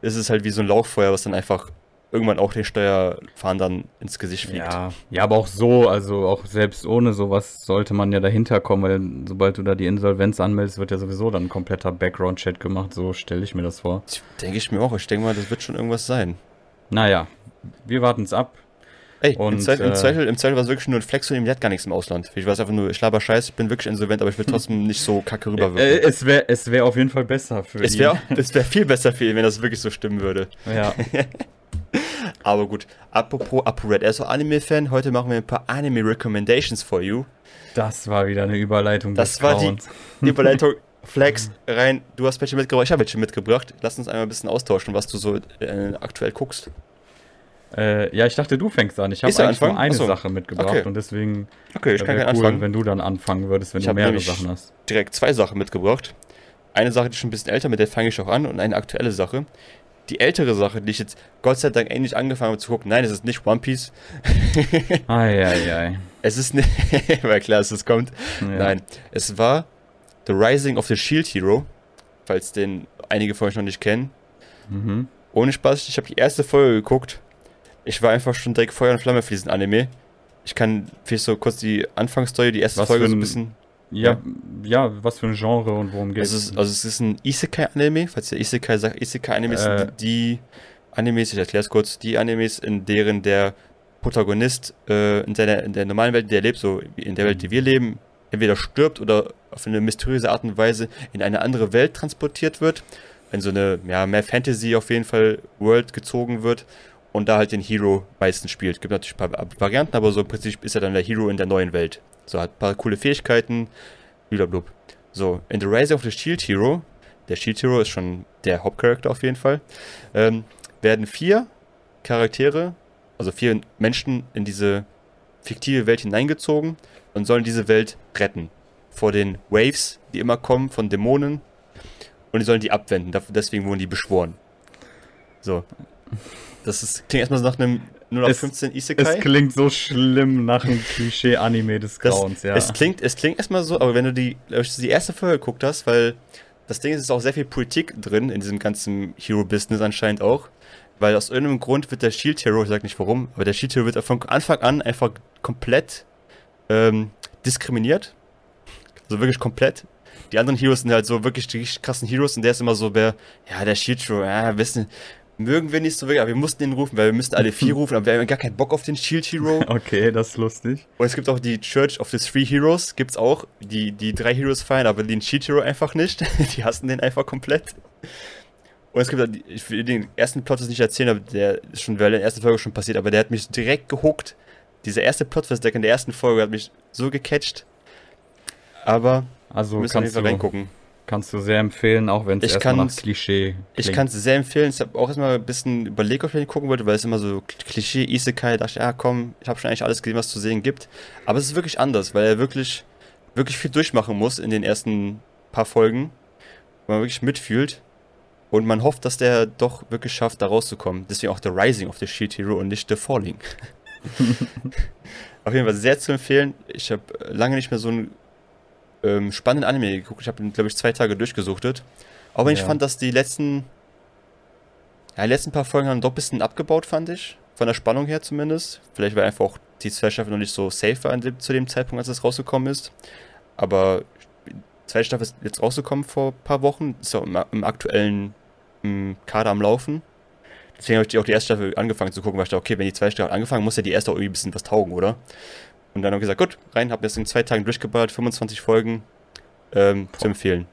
ist es halt wie so ein Lauchfeuer, was dann einfach irgendwann auch den Steuerfahndern ins Gesicht fliegt. Ja, ja, aber auch so, also auch selbst ohne sowas sollte man ja dahinter kommen, weil sobald du da die Insolvenz anmeldest, wird ja sowieso dann ein kompletter Background-Chat gemacht. So stelle ich mir das vor. Denke ich mir auch. Ich denke mal, das wird schon irgendwas sein. Naja, wir warten es ab. Ey, und, im, Zweifel, äh, im, Zweifel, im Zweifel war es wirklich nur ein Flex von ihm, der hat gar nichts im Ausland. Ich weiß einfach nur, ich laber Scheiß, ich bin wirklich insolvent, aber ich will trotzdem nicht so kacke rüberwirken. Äh, es wäre es wär auf jeden Fall besser für es wär, ihn. Es wäre viel besser für ihn, wenn das wirklich so stimmen würde. Ja. aber gut, apropos ApoRed, er ist auch Anime-Fan, heute machen wir ein paar Anime-Recommendations for you. Das war wieder eine Überleitung Das war die, die Überleitung Flex rein. Du hast welche mitgebracht, ich habe welche mitgebracht. Lass uns einmal ein bisschen austauschen, was du so äh, aktuell guckst. Äh, ja, ich dachte, du fängst an. Ich habe eigentlich nur eine Achso. Sache mitgebracht okay. und deswegen okay, ich kann cool, anfangen. wenn du dann anfangen würdest, wenn ich du mehrere Sachen hast. Direkt zwei Sachen mitgebracht. Eine Sache, die ist schon ein bisschen älter, mit der fange ich auch an und eine aktuelle Sache. Die ältere Sache, die ich jetzt Gott sei Dank endlich angefangen habe zu gucken, nein, es ist nicht One Piece. Eieiei. Es ist nicht, weil klar, dass es kommt. Ja. Nein, es war The Rising of the Shield Hero, falls den einige von euch noch nicht kennen. Mhm. Ohne Spaß, ich habe die erste Folge geguckt. Ich war einfach schon direkt Feuer und Flamme für diesen Anime. Ich kann vielleicht so kurz die Anfangsstory, die erste was Folge ein, so ein bisschen. Ja, ja, was für ein Genre und worum geht es? Also, also, es ist ein Isekai-Anime, falls ihr Isekai sagt. Isekai-Animes äh, sind die Animes, ich erkläre es kurz, die Animes, in deren der Protagonist äh, in, der, in der normalen Welt, in der er lebt, so in der Welt, die wir leben, entweder stirbt oder auf eine mysteriöse Art und Weise in eine andere Welt transportiert wird, in so eine ja, mehr Fantasy auf jeden Fall World gezogen wird und da halt den Hero meistens spielt. Gibt natürlich ein paar Varianten, aber so im Prinzip ist er dann der Hero in der neuen Welt. So hat ein paar coole Fähigkeiten, blablabla. So, in The Rise of the Shield Hero, der Shield Hero ist schon der Hauptcharakter auf jeden Fall, ähm, werden vier Charaktere, also vier Menschen in diese fiktive Welt hineingezogen und sollen diese Welt retten. Vor den Waves, die immer kommen von Dämonen. Und die sollen die abwenden. Deswegen wurden die beschworen. So. Das ist, klingt erstmal nach einem 0815 Isekai. Es klingt so schlimm nach einem Klischee-Anime des Grauens, ja. Es klingt, es klingt erstmal so, aber wenn du die, die erste Folge geguckt hast, weil das Ding ist, es ist auch sehr viel Politik drin in diesem ganzen Hero-Business anscheinend auch. weil aus irgendeinem Grund wird der Shield Hero, ich sag nicht warum, aber der Shield Hero wird von Anfang an einfach komplett ähm, diskriminiert. Also wirklich komplett. Die anderen Heroes sind halt so wirklich die krassen Heroes und der ist immer so, wer, ja, der Shield Hero, ja, wissen, mögen wir nicht so wirklich, aber wir mussten ihn rufen, weil wir müssten alle vier rufen, aber wir haben gar keinen Bock auf den Shield Hero. Okay, das ist lustig. Und es gibt auch die Church of the Three Heroes, gibt's auch, die die drei Heroes feiern, aber den Shield Hero einfach nicht. die hassen den einfach komplett. Und es gibt ich will den ersten Plot jetzt nicht erzählen, aber der ist schon, weil in der ersten Folge schon passiert, aber der hat mich direkt gehuckt. Dieser erste Plot, in der ersten Folge hat mich so gecatcht. Aber Also müssen kannst du, reingucken. Kannst du sehr empfehlen, auch wenn es Ich erstmal nach Klischee Ich klingt. kann es sehr empfehlen. Ich habe auch erstmal ein bisschen überlegt, ob ich den gucken wollte, weil es immer so Klischee Isekai. Da dachte ich, ja komm, ich habe schon eigentlich alles gesehen, was zu sehen gibt. Aber es ist wirklich anders, weil er wirklich, wirklich viel durchmachen muss in den ersten paar Folgen, wo man wirklich mitfühlt. Und man hofft, dass der doch wirklich schafft, da rauszukommen. Deswegen auch The Rising of the Shield Hero und nicht The Falling. Auf jeden Fall sehr zu empfehlen. Ich habe lange nicht mehr so einen ähm, spannenden Anime geguckt. Ich habe ihn, glaube ich, zwei Tage durchgesuchtet. Auch wenn ich Ja. fand, dass die letzten, ja, die letzten paar Folgen haben doch ein bisschen abgebaut, fand ich. Von der Spannung her zumindest. Vielleicht weil einfach auch die zweite Staffel noch nicht so safe war dem, zu dem Zeitpunkt, als es rausgekommen ist. Aber die zweite Staffel ist jetzt rausgekommen vor ein paar Wochen. Ist auch im, im aktuellen im Kader am Laufen. Deswegen habe ich auch die erste Staffel angefangen zu gucken, weil ich dachte, okay, wenn die zweite Staffel angefangen, muss ja die erste auch irgendwie ein bisschen was taugen, oder? Und dann habe ich gesagt, gut, rein, habe das in zwei Tagen durchgeballert, 25 Folgen ähm, zu empfehlen.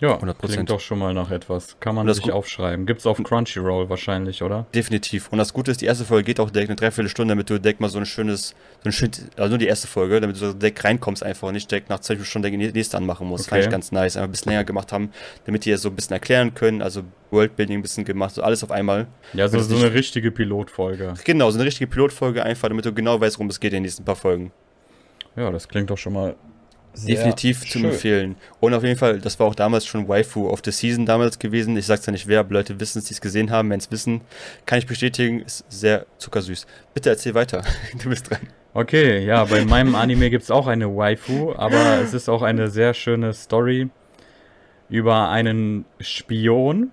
Ja, 100%. klingt doch schon mal nach etwas. Kann man das sich aufschreiben. Gibt's auf Crunchyroll wahrscheinlich, oder? Definitiv. Und das Gute ist, die erste Folge geht auch direkt eine Dreiviertelstunde, damit du direkt mal so ein schönes, so ein schön, also nur die erste Folge, damit du so direkt reinkommst einfach und nicht direkt nach zwei Stunden die nächste anmachen musst. Fand Okay. ich ganz nice. Einfach ein bisschen länger gemacht haben, damit die es so ein bisschen erklären können, also Worldbuilding ein bisschen gemacht, so alles auf einmal. Ja, so, es so eine richtige Pilotfolge. Genau, so eine richtige Pilotfolge einfach, damit du genau weißt, worum es geht in den nächsten paar Folgen. Ja, das klingt doch schon mal sehr Definitiv zu empfehlen. Und auf jeden Fall, das war auch damals schon Waifu of the Season damals gewesen. Ich sag's ja nicht wer, aber Leute wissen es, die es gesehen haben, wenn es wissen, kann ich bestätigen, ist sehr zuckersüß. Bitte erzähl weiter. Du bist dran. Okay, ja, bei meinem Anime gibt's auch eine Waifu, aber es ist auch eine sehr schöne Story über einen Spion.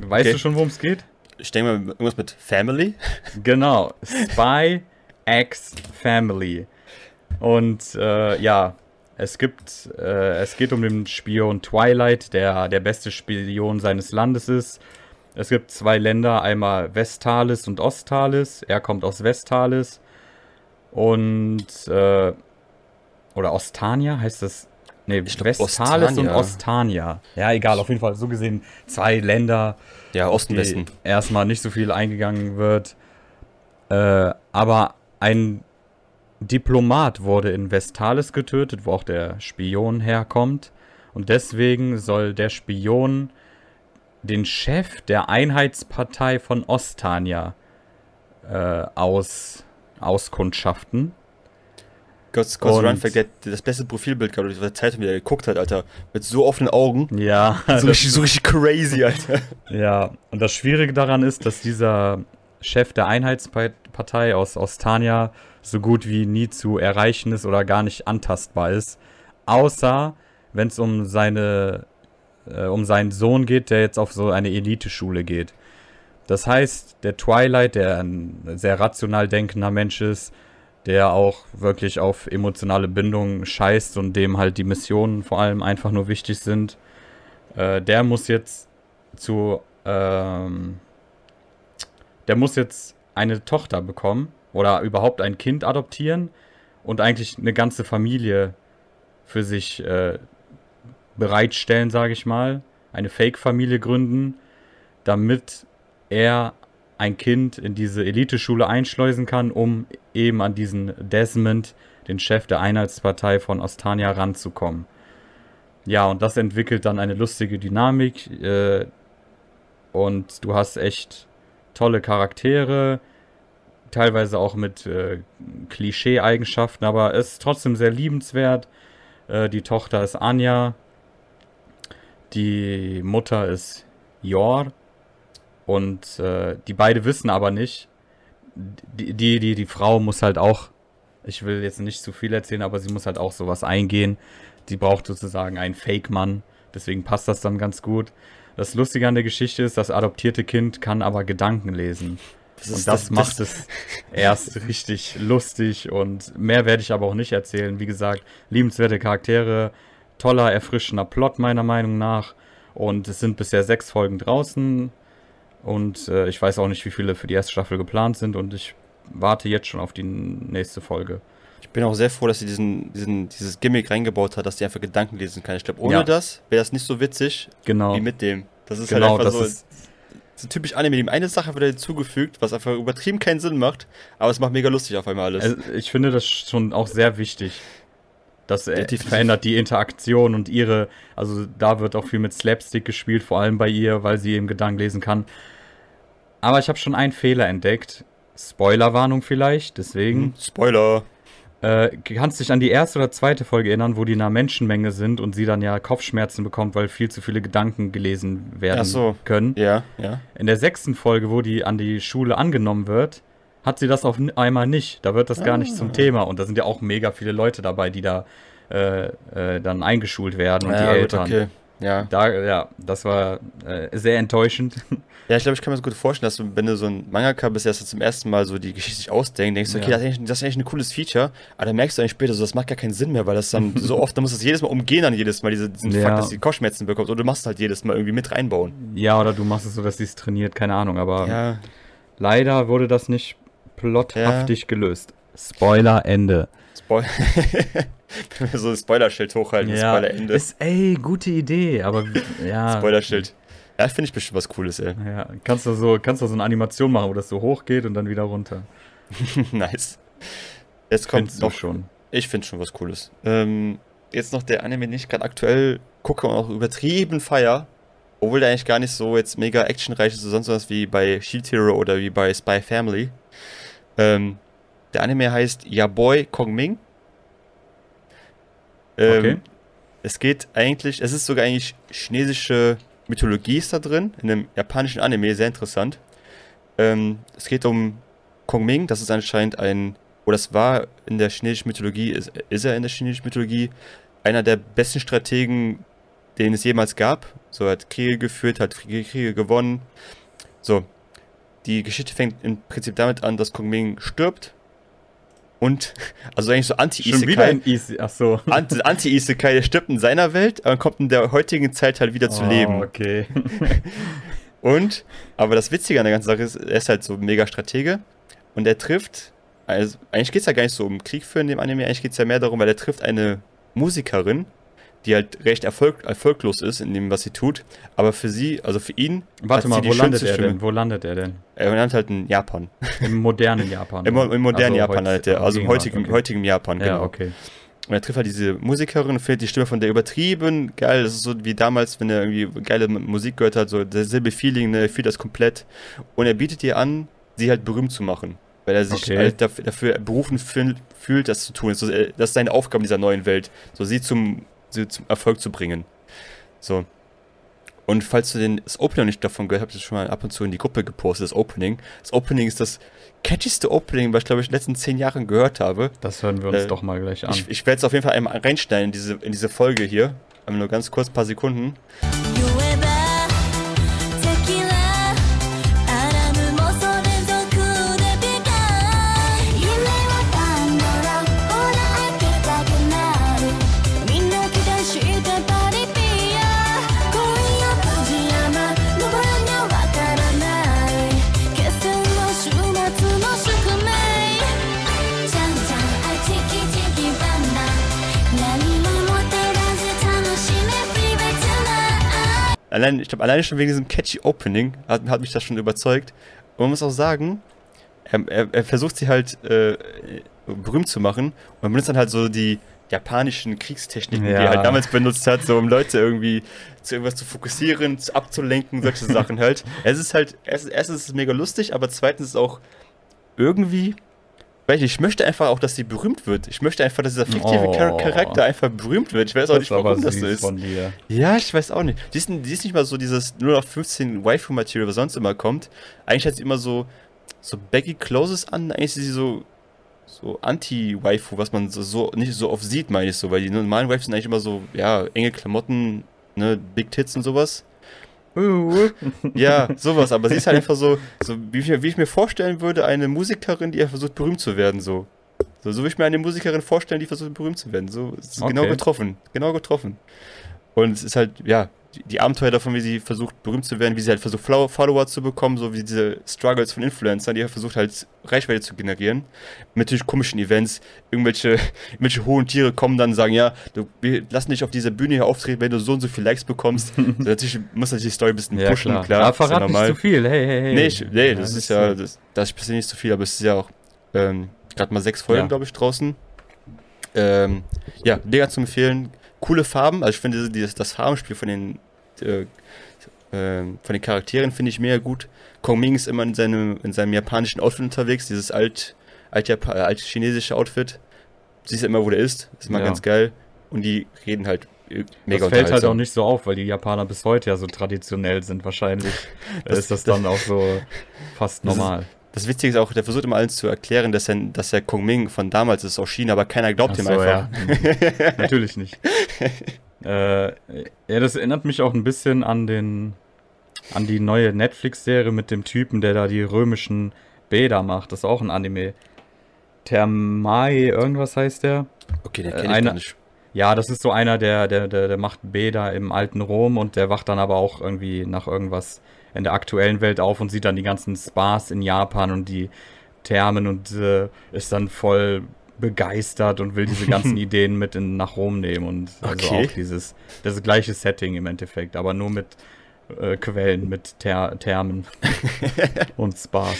Weißt Okay. du schon, worum es geht? Ich denke mal, irgendwas mit Family. Genau, Spy X Family. Und äh, ja, es gibt, äh, es geht um den Spion Twilight, der der beste Spion seines Landes ist. Es gibt zwei Länder, einmal Vestalis und Ostalis. Er kommt aus Vestalis. Und, äh, oder Ostania heißt das? Nee, Vestalis und Ostania. Ja, egal, auf jeden Fall so gesehen zwei Länder, Ja, Osten, Westen. erstmal nicht so viel eingegangen wird. Äh, aber ein Diplomat wurde in Vestalis getötet, wo auch der Spion herkommt. Und deswegen soll der Spion den Chef der Einheitspartei von Ostania äh, aus, auskundschaften. Kurz, kurz Und- Run Fact, der hat das beste Profilbild gehabt, durch die Zeitung, wie er geguckt hat, Alter. Mit so offenen Augen. Ja, So richtig, so richtig crazy, Alter. Ja, und das Schwierige daran ist, dass dieser Chef der Einheitspartei aus Ostania so gut wie nie zu erreichen ist oder gar nicht antastbar ist. Außer wenn es um seine äh, um seinen Sohn geht, der jetzt auf so eine Eliteschule geht. Das heißt, der Twilight, der ein sehr rational denkender Mensch ist, der auch wirklich auf emotionale Bindungen scheißt und dem halt die Missionen vor allem einfach nur wichtig sind, äh, der muss jetzt zu, ähm, der muss jetzt eine Tochter bekommen oder überhaupt ein Kind adoptieren und eigentlich eine ganze Familie für sich äh, bereitstellen, sage ich mal, eine Fake-Familie gründen, damit er ein Kind in diese Eliteschule einschleusen kann, um eben an diesen Desmond, den Chef der Einheitspartei von Ostania, ranzukommen. Ja, und das entwickelt dann eine lustige Dynamik. Äh, und du hast echt tolle Charaktere, teilweise auch mit äh, Klischee-Eigenschaften, aber ist trotzdem sehr liebenswert. Äh, die Tochter ist Anja, die Mutter ist Jor und äh, die beide wissen aber nicht. Die, die, die, die Frau muss halt auch, ich will jetzt nicht zu viel erzählen, aber sie muss halt auch sowas eingehen. Sie braucht sozusagen einen Fake-Mann, deswegen passt das dann ganz gut. Das Lustige an der Geschichte ist, das adoptierte Kind kann aber Gedanken lesen. Das Und das, das- macht das- es erst richtig lustig und mehr werde ich aber auch nicht erzählen. Wie gesagt, liebenswerte Charaktere, toller, erfrischender Plot meiner Meinung nach. Und es sind bisher sechs Folgen draußen. Und äh, ich weiß auch nicht, wie viele für die erste Staffel geplant sind. Und ich warte jetzt schon auf die nächste Folge. Ich bin auch sehr froh, dass sie diesen, diesen, dieses Gimmick reingebaut hat, dass die einfach Gedanken lesen kann. Ich glaube, ohne Ja. das wäre das nicht so witzig Genau. wie mit dem. Das ist Genau, halt einfach so, ist- so typisch Anime. Dem eine Sache wird hinzugefügt, was einfach übertrieben keinen Sinn macht, aber es macht mega lustig auf einmal alles. Also ich finde das schon auch sehr wichtig. Das Definitiv. verändert die Interaktion und ihre, also da wird auch viel mit Slapstick gespielt, vor allem bei ihr, weil sie eben Gedanken lesen kann. Aber ich habe schon einen Fehler entdeckt. Spoilerwarnung vielleicht, deswegen. Hm, Spoiler. Äh, kannst dich an die erste oder zweite Folge erinnern, wo die in einer Menschenmenge sind und sie dann ja Kopfschmerzen bekommt, weil viel zu viele Gedanken gelesen werden so. können. Ja, ja. In der sechsten Folge, wo die an die Schule angenommen wird, hat sie das auf einmal nicht. Da wird das gar nicht Ah. zum Thema. Und da sind ja auch mega viele Leute dabei, die da äh, äh, dann eingeschult werden und ja, die gut, Eltern. okay. Ja. Da, ja, das war äh, sehr enttäuschend. Ja, ich glaube, ich kann mir das gut vorstellen, dass du, wenn du so ein Mangaka bist, der zum ersten Mal so die Geschichte sich ausdenkt, denkst du, okay, Ja. das, ist eigentlich, das ist eigentlich ein cooles Feature, aber dann merkst du eigentlich später, so, das macht gar keinen Sinn mehr, weil das dann so oft, dann musst du das jedes Mal umgehen, dann jedes Mal diese, diesen Ja. Fakt, dass sie Kopfschmerzen bekommt, oder du machst halt jedes Mal irgendwie mit reinbauen. ja, oder du machst es so, dass sie es trainiert, keine Ahnung. Aber Ja, leider wurde das nicht plothaftig gelöst. Spoiler Ende. Spoiler. so ein Spoilerschild hochhalten, Spoiler-Ende. Ist, ey, gute Idee, aber ja. Spoilerschild. Ja, finde ich bestimmt was Cooles, ey. Ja, kannst du so, kannst du so eine Animation machen, wo das so hochgeht und dann wieder runter. nice. Jetzt kommt Findest noch, schon. ich finde schon was Cooles. Ähm, jetzt noch der Anime, den ich gerade aktuell gucke und auch übertrieben feier, obwohl der eigentlich gar nicht so jetzt mega actionreich ist, oder sonst was wie bei Shield Hero oder wie bei Spy Family. Ähm, der Anime heißt Yaboy Kongming. Ähm, Okay. Es geht eigentlich, es ist sogar eigentlich chinesische Mythologie ist da drin, in einem japanischen Anime, sehr interessant. Ähm, es geht um Kongming, das ist anscheinend ein, oder das war in der chinesischen Mythologie, ist, ist er in der chinesischen Mythologie einer der besten Strategen, den es jemals gab. So, er hat Kriege geführt, hat Kriege, Kriege gewonnen. So, die Geschichte fängt im Prinzip damit an, dass Kongming stirbt. Und, also eigentlich so Anti-Isekai. so. Anti- Anti-Isekai, der stirbt in seiner Welt, aber kommt in der heutigen Zeit halt wieder zu Oh, leben. Okay. Und, aber das Witzige an der ganzen Sache ist, er ist halt so mega Stratege und er trifft, also eigentlich geht es ja gar nicht so um Krieg führen in dem Anime, eigentlich geht es ja mehr darum, weil er trifft eine Musikerin, die halt recht erfolg, erfolglos ist in dem, was sie tut, aber für sie, also für ihn, Warte mal, wo die landet er Stimme. denn? Wo landet er denn? Er lernt halt in Japan. Im modernen Japan. Im, im modernen Also Japan halt, er, also im heutigen, okay. heutigen Japan, Ja, genau. okay. Und er trifft halt diese Musikerin und findet die Stimme von der übertrieben geil. Das ist so wie damals, wenn er irgendwie geile Musik gehört hat, so derselbe Feeling, ne, er fühlt das komplett. Und er bietet ihr an, sie halt berühmt zu machen. Weil er sich Okay. halt dafür, dafür berufen fühl, fühlt, das zu tun. Äh, das ist seine Aufgabe in dieser neuen Welt. So sie zum, sie zum Erfolg zu bringen. So. Und falls du den, das Opening noch nicht davon gehört hast, habe ich das schon mal ab und zu in die Gruppe gepostet, das Opening. Das Opening ist das catchigste Opening, was ich glaube ich in den letzten zehn Jahren gehört habe. Das hören wir uns Äh, doch mal gleich an. Ich, ich werde es auf jeden Fall einmal reinschneiden in diese, in diese Folge hier. Aber nur ganz kurz, paar Sekunden. Allein, ich glaube, alleine schon wegen diesem catchy Opening hat, hat mich das schon überzeugt. Und man muss auch sagen, er, er, er versucht sie halt äh, berühmt zu machen und man benutzt dann halt so die japanischen Kriegstechniken, die Ja. er halt damals benutzt hat, so um Leute irgendwie zu irgendwas zu fokussieren, zu abzulenken, solche Sachen halt. Es ist halt, erstens, erstens ist es mega lustig, aber zweitens ist es auch irgendwie, weiß ich, ich möchte einfach auch, dass sie berühmt wird. Ich möchte einfach, dass dieser fiktive Oh. Char Charakter einfach berühmt wird. Ich weiß auch das nicht, warum das so ist. Ja, ich weiß auch nicht. Die ist, die ist nicht mal so dieses 0 auf 15 Waifu-Material, was sonst immer kommt. Eigentlich hat sie immer so, so baggy Clothes an. Eigentlich ist sie so, so Anti-Waifu, was man so, so nicht so oft sieht, meine ich so. Weil die normalen Waifus sind eigentlich immer so, ja, enge Klamotten, ne, Big Tits und sowas. Uh. Ja, sowas, aber sie ist halt einfach so, so wie, ich, mir- wie ich mir vorstellen würde, eine Musikerin, die versucht berühmt zu werden, so. So, so wie ich mir eine Musikerin vorstellen, die versucht berühmt zu werden. So, ist genau Okay. getroffen. Genau getroffen. Und es ist halt, ja, die, Abenteuer davon, wie sie versucht berühmt zu werden, wie sie halt versucht Follow- Follower zu bekommen, so wie diese Struggles von Influencern, die halt versucht halt Reichweite zu generieren. Mit natürlich komischen Events. Irgendwelche, irgendwelche hohen Tiere kommen dann und sagen, ja, du, wir lassen dich auf dieser Bühne hier auftreten, wenn du so und so viele Likes bekommst. so, natürlich muss natürlich die Story ein bisschen Ja, pushen, klar. klar. Aber ist ja verrat nicht zu viel. Hey, hey, hey. Nee, ich, nee Ja, das ist ja, das, das ist bisher nicht so viel, aber es ist ja auch ähm, gerade mal sechs Folgen, glaube ich, draußen. Ähm, ja, mega zu empfehlen. Coole Farben, also ich finde dieses, das Farbenspiel von den, äh, ähm, von den Charakteren finde ich mega gut. Kong Ming ist immer in seinem, in seinem japanischen Outfit unterwegs, dieses alt, alt, Japa- äh, alt chinesische Outfit. Siehst ja immer, wo der ist. Ist immer Ja. ganz geil. Und die reden halt äh, mega Das fällt halt auch nicht so auf, weil die Japaner bis heute ja so traditionell sind. Wahrscheinlich Das- ist das das- dann auch so fast normal. Das Witzige ist auch, der versucht immer allen zu erklären, dass er, dass er Kong Ming von damals ist aus China, aber keiner glaubt Ach ihm so, einfach. ja. Natürlich nicht. äh, ja, das erinnert mich auch ein bisschen an den an die neue Netflix-Serie mit dem Typen, der da die römischen Bäder macht. Das ist auch ein Anime. Thermae, irgendwas heißt der. Okay, den Äh, kenn ich eine- gar nicht. Ja, das ist so einer, der, der, der, der macht Bäder im alten Rom und der wacht dann aber auch irgendwie nach irgendwas in der aktuellen Welt auf und sieht dann die ganzen Spas in Japan und die Thermen und äh, ist dann voll begeistert und will diese ganzen Ideen mit in, nach Rom nehmen und also Okay. auch dieses das gleiche Setting im Endeffekt, aber nur mit äh, Quellen, mit Ther Thermen und Spas.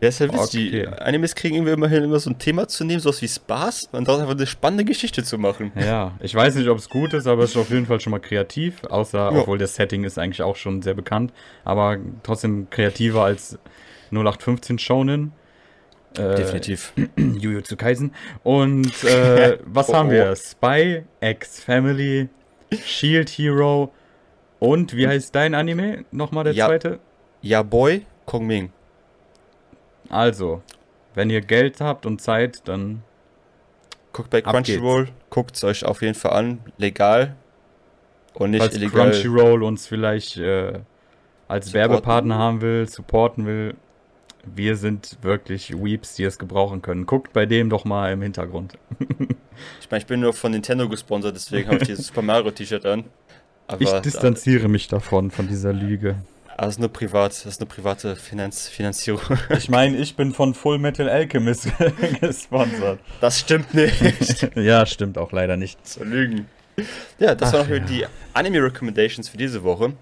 Ja, ist ja witzig. Die Okay. Animes kriegen irgendwie immerhin immer so ein Thema zu nehmen, sowas wie Spaß und daraus einfach eine spannende Geschichte zu machen. Ja, ich weiß nicht, ob es gut ist, aber es ist auf jeden Fall schon mal kreativ. Außer, Ja. obwohl das Setting ist eigentlich auch schon sehr bekannt. Aber trotzdem kreativer als 0815 Shonen. Äh, Definitiv. Jujutsu Kaisen. Und äh, was Oh, haben oh. wir? Spy, X Family, Shield Hero und wie heißt dein Anime? Nochmal der Ja. zweite? Ja, Boy, Kong Ming. Also, wenn ihr Geld habt und Zeit, dann Guckt bei Crunchyroll, guckt es euch auf jeden Fall an. Legal. Und nicht falls illegal. Crunchyroll uns vielleicht äh, als Supporten. Werbepartner haben will, supporten will, wir sind wirklich Weeps, die es gebrauchen können. Guckt bei dem doch mal im Hintergrund. Ich meine, ich bin nur von Nintendo gesponsert, deswegen habe ich dieses Super Mario T-Shirt an. Aber Ich da- distanziere mich davon, von dieser Lüge. Das ist nur privat, das ist nur private Finanz Finanzierung. Ich meine, ich bin von Full Metal Alchemist gesponsert. Das stimmt nicht. Ja, stimmt auch leider nicht. zu lügen. Ja, das Ach waren auch ja. die Anime Recommendations für diese Woche.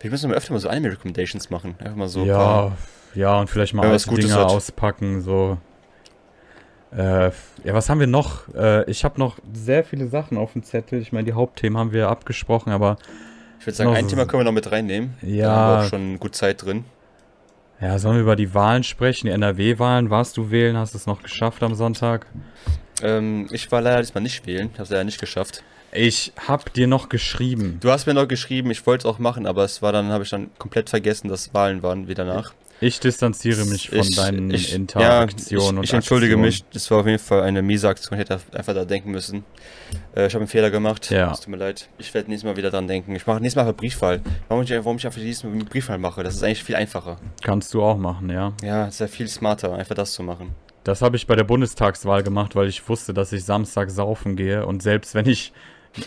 Wir müssen mal öfter mal so Anime Recommendations machen. Einfach mal so. ein ja, paar- ja, und vielleicht mal was Gutes Dinge hat. auspacken, so. Äh, ja, was haben wir noch? Äh, ich habe noch sehr viele Sachen auf dem Zettel. Ich meine, die Hauptthemen haben wir abgesprochen, aber Ich würde sagen, ein Thema können wir noch mit reinnehmen. Ja. Da haben wir auch schon gut Zeit drin. ja, sollen wir über die Wahlen sprechen? Die NRW-Wahlen, warst du wählen? Hast du es noch geschafft am Sonntag? Ähm, ich war leider diesmal nicht wählen. Ich habe es leider nicht geschafft. Ich hab dir noch geschrieben. Du hast mir noch geschrieben, ich wollte es auch machen, aber es war dann, habe ich dann komplett vergessen, dass Wahlen waren wieder nach. Ich distanziere mich von Ich- deinen ich- Interaktionen ja, ich, und ich entschuldige Aktionen. mich, das war auf jeden Fall eine miese Aktion, ich hätte einfach da denken müssen. Äh, ich habe einen Fehler gemacht, Ja. es tut mir leid. Ich werde nächstes Mal wieder dran denken. Ich mache nächstes Mal einfach Briefwahl. Warum ich, warum ich einfach nächstes Mal Briefwahl mache, das ist eigentlich viel einfacher. Kannst du auch machen, ja. Ja, es ist ja viel smarter, einfach das zu machen. Das habe ich bei der Bundestagswahl gemacht, weil ich wusste, dass ich Samstag saufen gehe. Und selbst wenn ich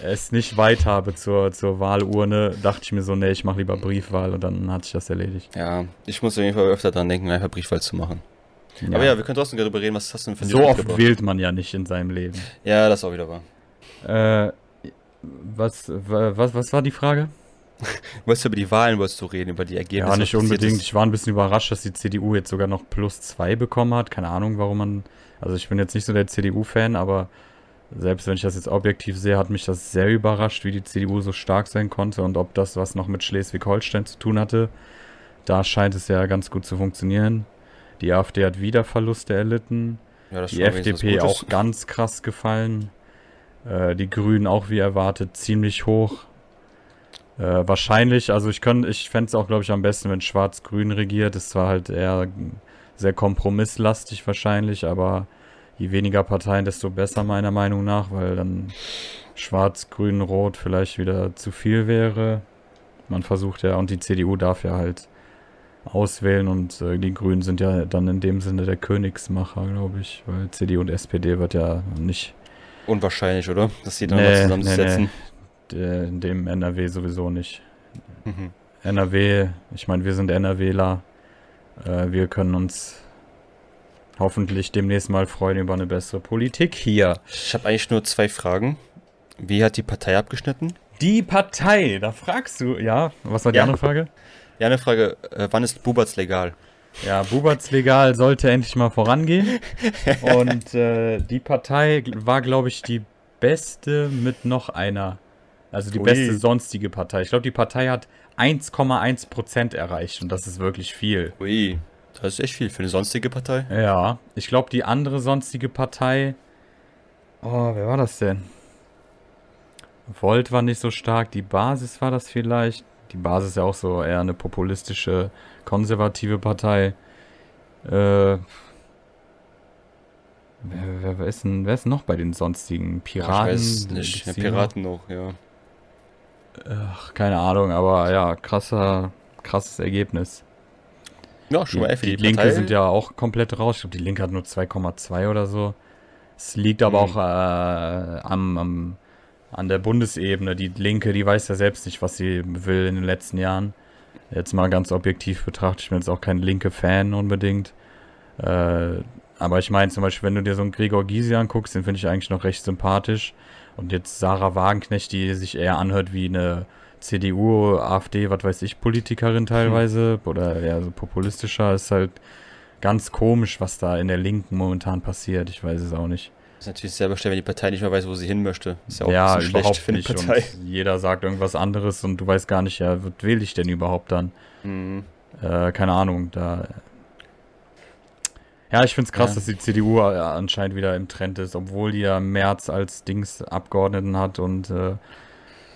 es nicht weit habe zur, zur Wahlurne, dachte ich mir so, nee, ich mache lieber Briefwahl und dann hatte ich das erledigt. Ja, ich muss auf jeden Fall öfter dran denken, einfach Briefwahl zu machen. Aber ja, wir können trotzdem darüber reden, was hast du denn für so News oft mitgebracht? wählt man ja nicht in seinem Leben. Ja, das ist auch wieder wahr. Äh, was, wa- was, was war die Frage? Wolltest du über die Wahlen wolltest du reden, über die Ergebnisse? Ja, nicht unbedingt. ist? Ich war ein bisschen überrascht, dass die CDU jetzt sogar noch plus zwei bekommen hat. Keine Ahnung, warum man. Also ich bin jetzt nicht so der CDU-Fan, aber selbst wenn ich das jetzt objektiv sehe, hat mich das sehr überrascht, wie die CDU so stark sein konnte und ob das was noch mit Schleswig-Holstein zu tun hatte. Da scheint es ja ganz gut zu funktionieren. Die AfD hat wieder Verluste erlitten. Ja, Die FDP auch ganz krass gefallen. Äh, die Grünen auch wie erwartet ziemlich hoch. Äh, wahrscheinlich, also ich ich fände es auch, glaube ich, am besten, wenn Schwarz-Grün regiert. Es war halt eher sehr kompromisslastig wahrscheinlich, aber je weniger Parteien, desto besser meiner Meinung nach, weil dann Schwarz, Grün, Rot vielleicht wieder zu viel wäre. Man versucht ja, und die CDU darf ja halt auswählen und äh, die Grünen sind ja dann in dem Sinne der Königsmacher, glaube ich, weil CDU und SPD wird ja nicht Unwahrscheinlich, oder? Dass die dann Nee, mal zusammensetzen. äh, in dem NRW sowieso nicht. Mhm. NRW, ich meine, wir sind NRWler. Äh, wir können uns hoffentlich demnächst mal freuen über eine bessere Politik hier. Ich habe eigentlich nur zwei Fragen. Wie hat die Partei abgeschnitten? Die Partei, da fragst du, ja, was war die Ja. andere Frage? Ja, eine Frage. Äh, wann ist Buberts legal? Ja, Buberts legal sollte endlich mal vorangehen. Und äh, die Partei war, glaube ich, die beste mit noch einer. Also die Ui. beste sonstige Partei. Ich glaube, die Partei hat 1,1 Prozent erreicht und das ist wirklich viel. Ui, das ist echt viel für eine sonstige Partei. Ja, ich glaube, die andere sonstige Partei. Oh, wer war das denn? Volt war nicht so stark, die Basis war das vielleicht. Die Basis ist ja auch so eher eine populistische, konservative Partei. Äh, wer, wer, wer, ist denn, wer ist denn noch bei den sonstigen Piraten? ich weiß nicht. Ja, Piraten noch, ja. Ach, keine Ahnung, aber ja, krasser, krasses Ergebnis. Ja, schon Die, mal F für die, die, Linke Partei. sind ja auch komplett raus. Ich glaube, die Linke hat nur 2,2 oder so. Es liegt aber Mhm. auch äh, am, am, an der Bundesebene. Die Linke, die weiß ja selbst nicht, was sie will in den letzten Jahren. Jetzt mal ganz objektiv betrachtet, ich bin jetzt auch kein linke Fan unbedingt. Äh, aber ich meine zum Beispiel, wenn du dir so einen Gregor Gysi anguckst, den finde ich eigentlich noch recht sympathisch. Und jetzt Sarah Wagenknecht, die sich eher anhört wie eine CDU, AfD, was weiß ich, Politikerin teilweise oder eher so populistischer, ist halt ganz komisch, was da in der Linken momentan passiert. Ich weiß es auch nicht. ist natürlich selber schwer, wenn die Partei nicht mehr weiß, wo sie hin möchte. Ist ja auch ja, ein bisschen überhaupt schlecht für eine nicht. Partei. Und jeder sagt irgendwas anderes und du weißt gar nicht, ja, was wähle ich denn überhaupt dann? Mhm. Äh, keine Ahnung, da. Ja, ich finde es krass, Ja. dass die CDU äh, anscheinend wieder im Trend ist, obwohl die ja März als Dings Abgeordneten hat und äh,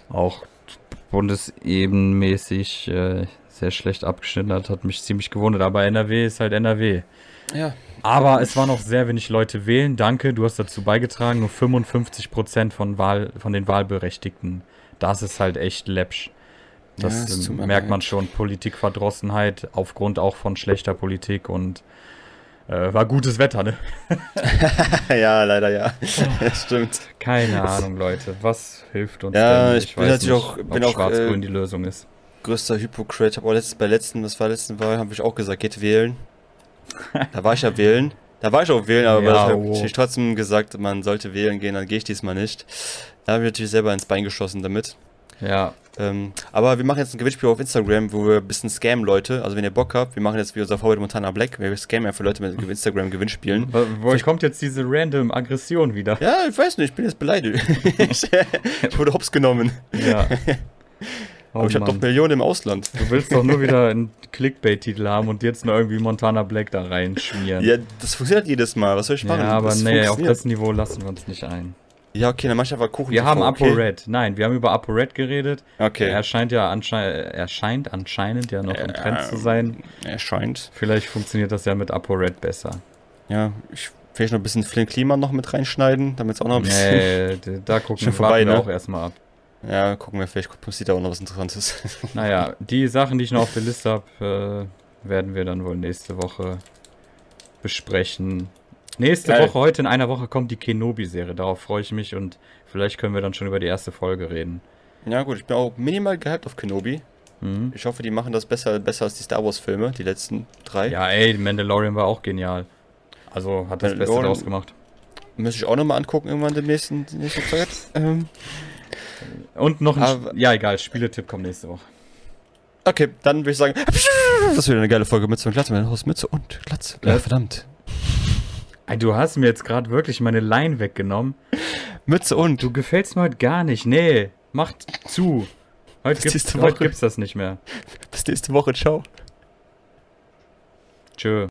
auch bundesebenmäßig äh, sehr schlecht abgeschnitten hat, hat mich ziemlich gewundert. Aber NRW ist halt NRW. Ja, Aber es waren noch sehr wenig Leute wählen. Danke, du hast dazu beigetragen. Nur 55% von, Wahl, von den Wahlberechtigten. Das ist halt echt läppsch. Das Ja, es ähm, merkt man schon. Politikverdrossenheit aufgrund auch von schlechter Politik und äh, war gutes Wetter, ne? ja, leider ja. das stimmt. Keine Ahnung, Leute. Was hilft uns Ja, denn? ich bin natürlich auch- bin ob auch, Schwarz-Grün äh, die Lösung ist. Größter Hypocrite. Ich habe auch letztens, bei letzten, was war letzten Wahl, habe ich auch gesagt, geht wählen. Da war ich ja wählen. Da war ich auch wählen, aber Ja, ich habe natürlich trotzdem gesagt, man sollte wählen gehen, dann gehe ich diesmal nicht. Da habe ich natürlich selber ins Bein geschossen damit. Ja, Ähm, aber wir machen jetzt ein Gewinnspiel auf Instagram, wo wir ein bisschen scammen Leute. Also wenn ihr Bock habt, wir machen jetzt wie unser Vorbild Montana Black. Wir scammen einfach Leute mit Instagram Gewinnspielen. Wo, woher kommt jetzt diese random Aggression wieder? Ja, ich weiß nicht, ich bin jetzt beleidigt. ich, wurde hops genommen. Ja. Oh aber ich habe doch. Millionen im Ausland. Du willst doch nur wieder einen Clickbait-Titel haben und jetzt nur irgendwie Montana Black da reinschmieren. Ja, das funktioniert jedes Mal. Was soll ich machen? Ja, aber das nee, auf das Niveau lassen wir uns nicht ein. Ja, okay, dann mach ich einfach Kuchen. Wir haben okay. ApoRed. Nein, wir haben über ApoRed geredet. Okay. Er scheint ja anscheinend, er scheint anscheinend ja noch im Trend zu sein. Er scheint. Vielleicht funktioniert das ja mit ApoRed besser. Ja, ich vielleicht noch ein bisschen Flynn Klima noch mit reinschneiden, damit es auch noch ein bisschen. Nee, da gucken Schon vorbei, wir ne? auch erstmal ab. Ja, gucken wir, vielleicht passiert da auch noch was Interessantes. Naja, die Sachen, die ich noch auf der Liste habe, äh, werden wir dann wohl nächste Woche besprechen. Nächste Geil. Woche, heute in einer Woche kommt die Kenobi-Serie. Darauf freue ich mich und vielleicht können wir dann schon über die erste Folge reden. ja, gut, ich bin auch minimal gehypt auf Kenobi. Mhm. Ich hoffe, die machen das besser, besser als die Star Wars-Filme, die letzten drei. Ja, ey, Mandalorian war auch genial. Also hat das Beste draus gemacht. Müsste ich auch nochmal angucken, irgendwann demnächst in die nächste Zeit. Ähm, Und noch ein. Aber- ja, egal, Spieletipp kommt nächste Woche. okay, dann würde ich sagen, das ist wieder eine geile Folge Mütze und Glatze. Mein Haus Mütze und Glatze. Ja, Ja. verdammt. Ey, du hast mir jetzt gerade wirklich meine Line weggenommen. Mütze und. Du gefällst mir heute gar nicht. Nee, macht zu. Heute, Bis gibt's, heute gibt's das nicht mehr. Bis nächste Woche. Ciao. Tschö.